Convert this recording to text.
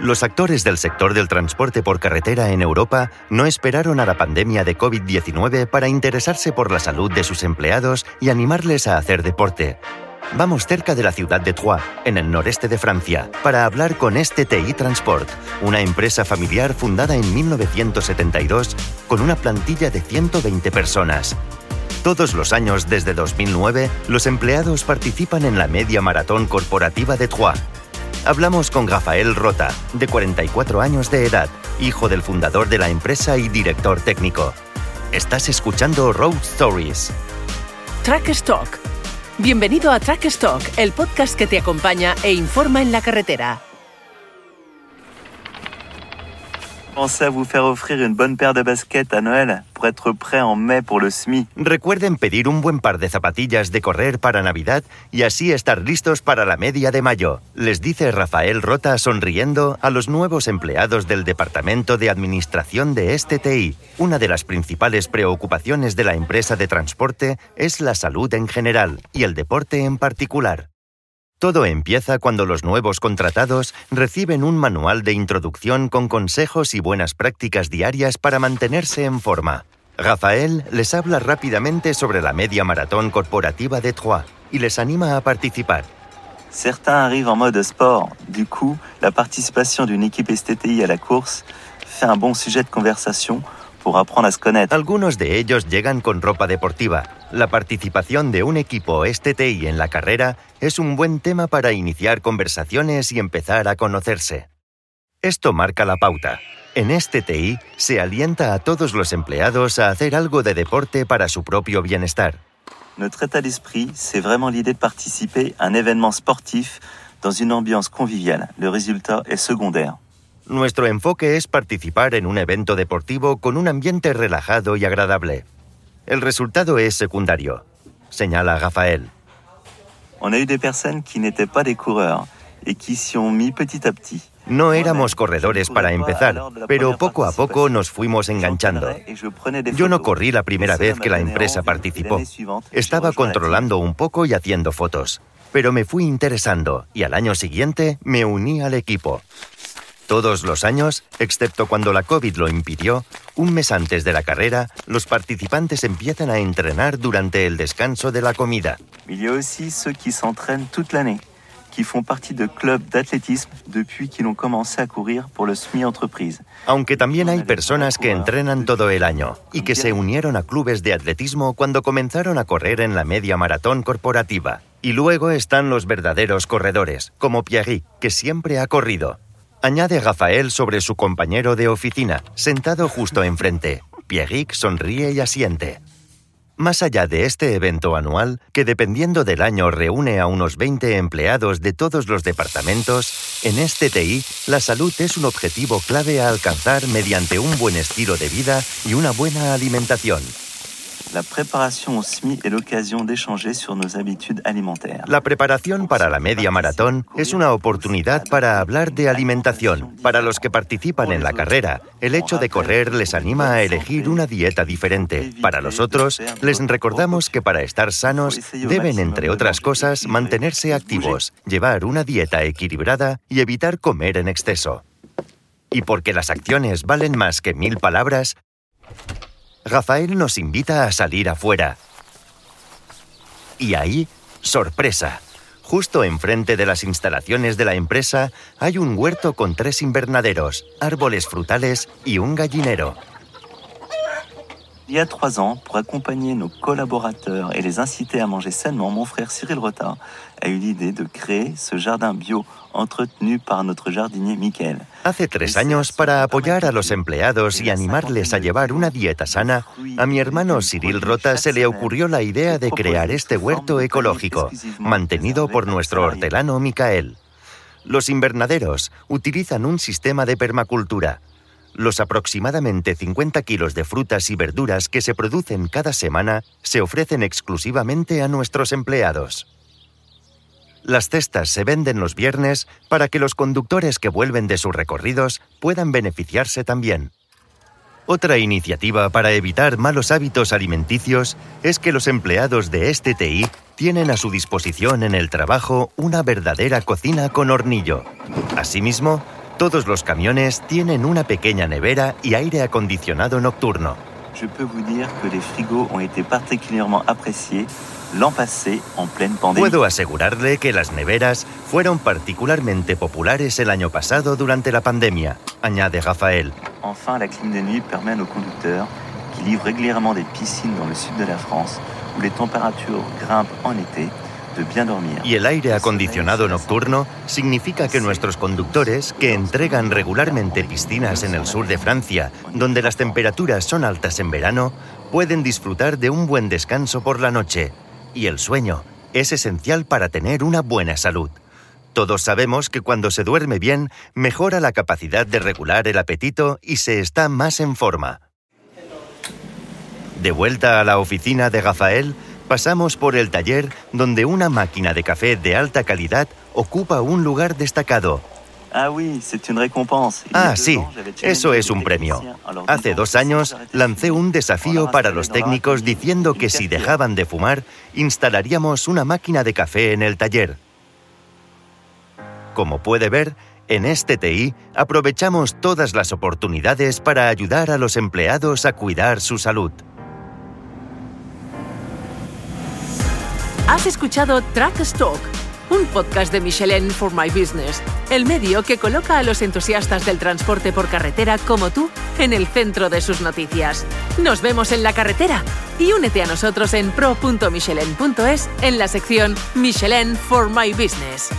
Los actores del sector del transporte por carretera en Europa no esperaron a la pandemia de COVID-19 para interesarse por la salud de sus empleados y animarles a hacer deporte. Vamos cerca de la ciudad de Troyes, en el noreste de Francia, para hablar con STTI Transport, una empresa familiar fundada en 1972 con una plantilla de 120 personas. Todos los años desde 2009, los empleados participan en la media maratón corporativa de Troyes. Hablamos con Rafael Rota, de 44 años de edad, hijo del fundador de la empresa y director técnico. Estás escuchando Road Stories. Track Stock. Bienvenido a Track Stock, el podcast que te acompaña e informa en la carretera. Pensez à vous faire offrir une bonne paire de baskets à Noël pour être prêt en mai pour le SMI. Recuerden pedir un buen par de zapatillas de correr para Navidad y así estar listos para la media de mayo, les dice Rafael Rota sonriendo a los nuevos empleados del Departamento de Administración de STTI. Una de las principales preocupaciones de la empresa de transporte es la salud en general y el deporte en particular. Todo empieza cuando los nuevos contratados reciben un manual de introducción con consejos y buenas prácticas diarias para mantenerse en forma. Rafael les habla rápidamente sobre la media maratón corporativa de Troyes y les anima a participar. Certains arrivent en mode sport. Du coup, la participation d'une équipe STTI à la course fait un bon sujet de conversation pour apprendre à se connaître. Algunos de ellos llegan con ropa deportiva. La participación de un equipo STTI en la carrera es un buen tema para iniciar conversaciones y empezar a conocerse. Esto marca la pauta. En STTI se alienta a todos los empleados a hacer algo de deporte para su propio bienestar. Notre état d'esprit, c'est vraiment l'idée de participer à un événement sportif dans une ambiance conviviale. Le résultat est secondaire. Nuestro enfoque es participar en un evento deportivo con un ambiente relajado y agradable. El resultado es secundario, señala Rafael. On a eu des personnes qui n'étaient pas des coureurs et qui s'y ont mis petit à petit. No éramos corredores para empezar, pero poco a poco nos fuimos enganchando. Yo no corrí la primera vez que la empresa participó. Estaba controlando un poco y haciendo fotos, pero me fui interesando y al año siguiente me uní al equipo. Todos los años, excepto cuando la COVID lo impidió, un mes antes de la carrera, los participantes empiezan a entrenar durante el descanso de la comida. Il y a aussi ceux qui s'entraînent toute l'année, qui font partie de clubs d'athlétisme depuis qu'ils ont commencé à courir pour le SMI entreprise. Aunque también hay personas que entrenan todo el año y que se unieron a clubes de atletismo cuando comenzaron a correr en la media maratón corporativa. Y luego están los verdaderos corredores, como Pierre, que siempre ha corrido. Añade Rafael sobre su compañero de oficina, sentado justo enfrente. Pierrick sonríe y asiente. Más allá de este evento anual, que dependiendo del año reúne a unos 20 empleados de todos los departamentos, en este TI la salud es un objetivo clave a alcanzar mediante un buen estilo de vida y una buena alimentación. La préparation au SMI est l'occasion d'échanger sur nos habitudes alimentaires. La preparación para la media maratón es una oportunidad para hablar de alimentación. Para los que participan en la carrera, el hecho de correr les anima a elegir una dieta diferente. Para los otros, les recordamos que para estar sanos deben, entre otras cosas, mantenerse activos, llevar una dieta equilibrada y evitar comer en exceso. Y porque las acciones valen más que mil palabras, Rafael nos invita a salir afuera. Y ahí, sorpresa. Justo enfrente de las instalaciones de la empresa hay un huerto con tres invernaderos, árboles frutales y un gallinero. Il y a trois ans, pour accompagner nos collaborateurs et les inciter à manger sainement, mon frère Cyril Rota a eu l'idée de créer ce jardin bio entretenu par notre jardinier Michael. Hace tres años, para apoyar a los empleados y animarles a llevar una dieta sana, a mi hermano Cyril Rota se le ocurrió la idea de crear este huerto ecológico, mantenido por nuestro hortelano Micael. Los invernaderos utilizan un sistema de permacultura. Los aproximadamente 50 kilos de frutas y verduras que se producen cada semana se ofrecen exclusivamente a nuestros empleados. Las cestas se venden los viernes para que los conductores que vuelven de sus recorridos puedan beneficiarse también. Otra iniciativa para evitar malos hábitos alimenticios es que los empleados de este TI tienen a su disposición en el trabajo una verdadera cocina con hornillo. Asimismo, Todos los camiones tienen una pequeña nevera y aire acondicionado nocturno. Je peux vous dire que les frigos ont été particulièrement appréciés l'an passé en pleine pandémie. Puedo asegurarle que las neveras fueron particularmente populares el año pasado durante la pandemia, añade Rafael. Enfin, la clim de nuit permet à nos conducteurs, qui livrent régulièrement des piscines dans le sud de la France, où les températures grimpent en été. Y el aire acondicionado nocturno significa que nuestros conductores, que entregan regularmente piscinas en el sur de Francia, donde las temperaturas son altas en verano, pueden disfrutar de un buen descanso por la noche. Y el sueño es esencial para tener una buena salud. Todos sabemos que cuando se duerme bien, mejora la capacidad de regular el apetito y se está más en forma. De vuelta a la oficina de Rafael, pasamos por el taller donde una máquina de café de alta calidad ocupa un lugar destacado. Ah Ah, sí, eso es un premio. Hace dos años lancé un desafío para los técnicos diciendo que si dejaban de fumar, instalaríamos una máquina de café en el taller. Como puede ver, en este TI aprovechamos todas las oportunidades para ayudar a los empleados a cuidar su salud. Has escuchado Track Stock, un podcast de Michelin for My Business, el medio que coloca a los entusiastas del transporte por carretera como tú en el centro de sus noticias. Nos vemos en la carretera y únete a nosotros en pro.michelin.es en la sección Michelin for My Business.